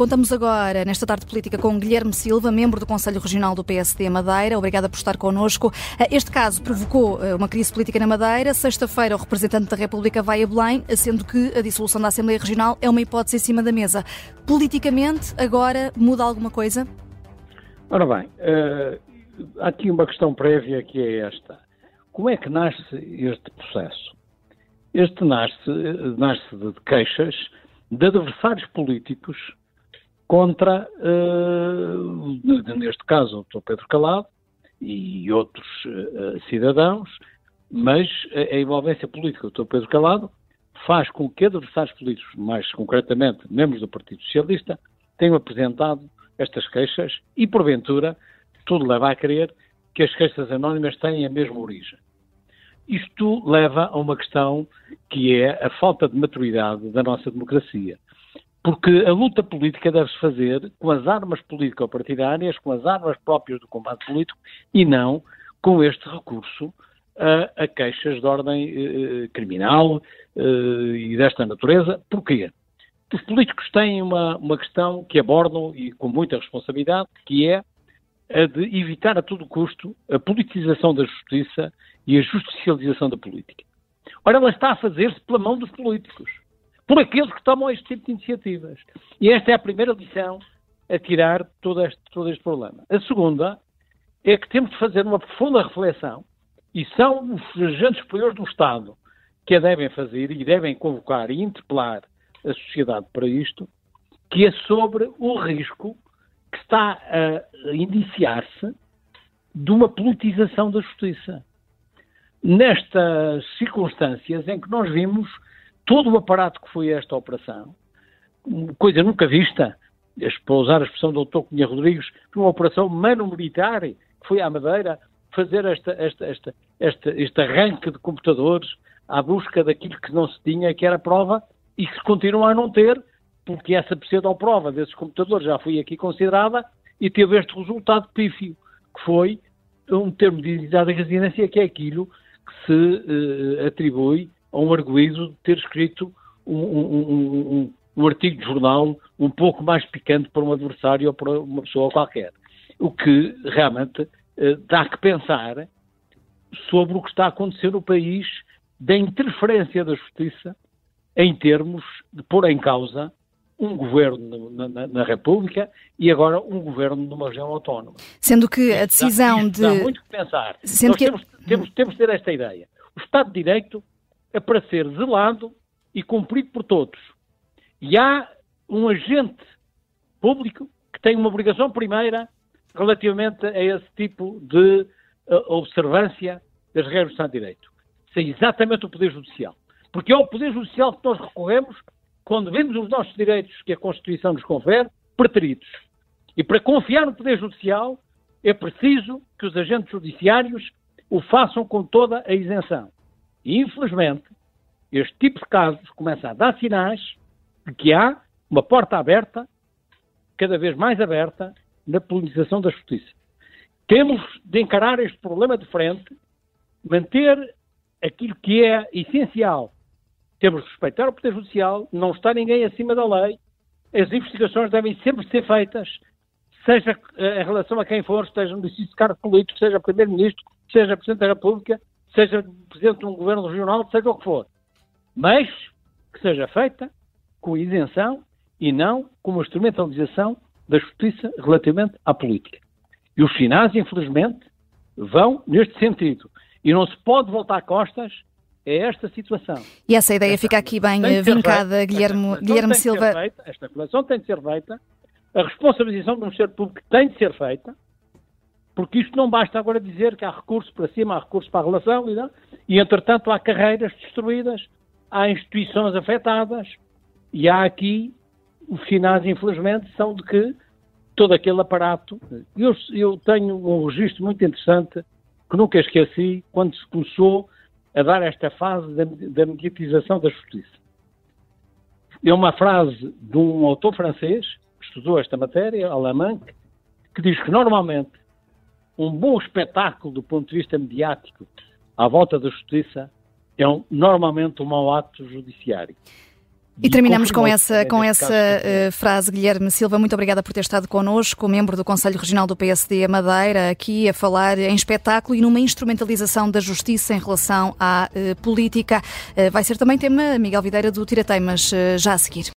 Contamos agora, nesta tarde política, com Guilherme Silva, membro do Conselho Regional do PSD Madeira. Obrigada por estar connosco. Este caso provocou uma crise política na Madeira. Sexta-feira, o representante da República vai a Belém, sendo que a dissolução da Assembleia Regional é uma hipótese em cima da mesa. Politicamente, agora muda alguma coisa? Ora bem, uh, há aqui uma questão prévia que é esta. Como é que nasce este processo? Este nasce, nasce de queixas de adversários políticos contra, uh, neste caso, o Dr. Pedro Calado e outros uh, cidadãos, mas a, a envolvência política do Dr. Pedro Calado faz com que adversários políticos, mais concretamente membros do Partido Socialista, tenham apresentado estas queixas e, porventura, tudo leva a crer que as queixas anónimas têm a mesma origem. Isto leva a uma questão que é a falta de maturidade da nossa democracia. Porque a luta política deve-se fazer com as armas político-partidárias, com as armas próprias do combate político e não com este recurso a, a queixas de ordem eh, criminal eh, e desta natureza. Porquê? Os políticos têm uma, uma questão que abordam e com muita responsabilidade, que é a de evitar a todo custo a politização da justiça e a justicialização da política. Ora, ela está a fazer-se pela mão dos políticos, por aqueles que tomam este tipo de iniciativas. E esta é a primeira lição a tirar todo este, todo este problema. A segunda é que temos de fazer uma profunda reflexão, e são os agentes superiores do Estado que a devem fazer e devem convocar e interpelar a sociedade para isto, que é sobre o risco que está a indiciar-se de uma politização da justiça. Nestas circunstâncias em que nós vimos todo o aparato que foi esta operação, coisa nunca vista, para usar a expressão do Dr. Cunha Rodrigues, uma operação mano-militar, que foi à Madeira fazer esta, esta, esta, esta, este arranque de computadores à busca daquilo que não se tinha, que era prova, e que se continua a não ter, porque essa pseudo-prova desses computadores já foi aqui considerada e teve este resultado pífio, que foi um termo de identidade de residência, que é aquilo que se uh, atribui a um arguído de ter escrito um, um, um, um, artigo de jornal um pouco mais picante para um adversário ou para uma pessoa qualquer. O que realmente uh, dá que pensar sobre o que está a acontecer no país da interferência da justiça em termos de pôr em causa um governo na, na, na, República e agora um governo numa região autónoma. Sendo que a decisão dá, de. Dá muito que pensar. Sendo Nós que... temos, temos, temos de ter esta ideia. O Estado de Direito é para ser zelado e cumprido por todos. E há um agente público que tem uma obrigação primeira relativamente a esse tipo de uh, observância das regras do Estado de Direito. Isso é exatamente o Poder Judicial. Porque é ao Poder Judicial que nós recorremos quando vemos os nossos direitos que a Constituição nos confere preteridos. E para confiar no Poder Judicial é preciso que os agentes judiciários o façam com toda a isenção. E, infelizmente, este tipo de casos começa a dar sinais de que há uma porta aberta, cada vez mais aberta, na politização da justiça. Temos de encarar este problema de frente, manter aquilo que é essencial temos de respeitar o Poder Judicial, não está ninguém acima da lei, as investigações devem sempre ser feitas, seja eh, em relação a quem for, esteja no exercício de cargo político, seja Primeiro-Ministro, seja Presidente da República, seja Presidente de um Governo Regional, seja o que for. Mas que seja feita com isenção e não com uma instrumentalização da justiça relativamente à política. E os sinais, infelizmente, vão neste sentido. E não se pode voltar costas é esta situação. E essa ideia esta fica aqui bem vincada, feita, Guilherme, Guilherme Silva. Feita, esta regulação tem de ser feita, a responsabilização do Ministério Público tem de ser feita, porque isto não basta agora dizer que há recurso para cima, há recurso para a relação, e, entretanto há carreiras destruídas, há instituições afetadas, e há aqui, os sinais, infelizmente, são de que todo aquele aparato. Eu, eu tenho um registro muito interessante que nunca esqueci quando se começou a dar esta fase da, da mediatização da justiça. É uma frase de um autor francês que estudou esta matéria, alemão, que diz que normalmente um bom espetáculo do ponto de vista mediático à volta da justiça é um, normalmente um mau ato judiciário. E terminamos com essa, com essa uh, frase, Guilherme Silva. Muito obrigada por ter estado connosco, membro do Conselho Regional do PSD Madeira, aqui a falar em espetáculo e numa instrumentalização da justiça em relação à uh, política. Uh, vai ser também tema, Miguel Videira, do Tirateimas, já a seguir.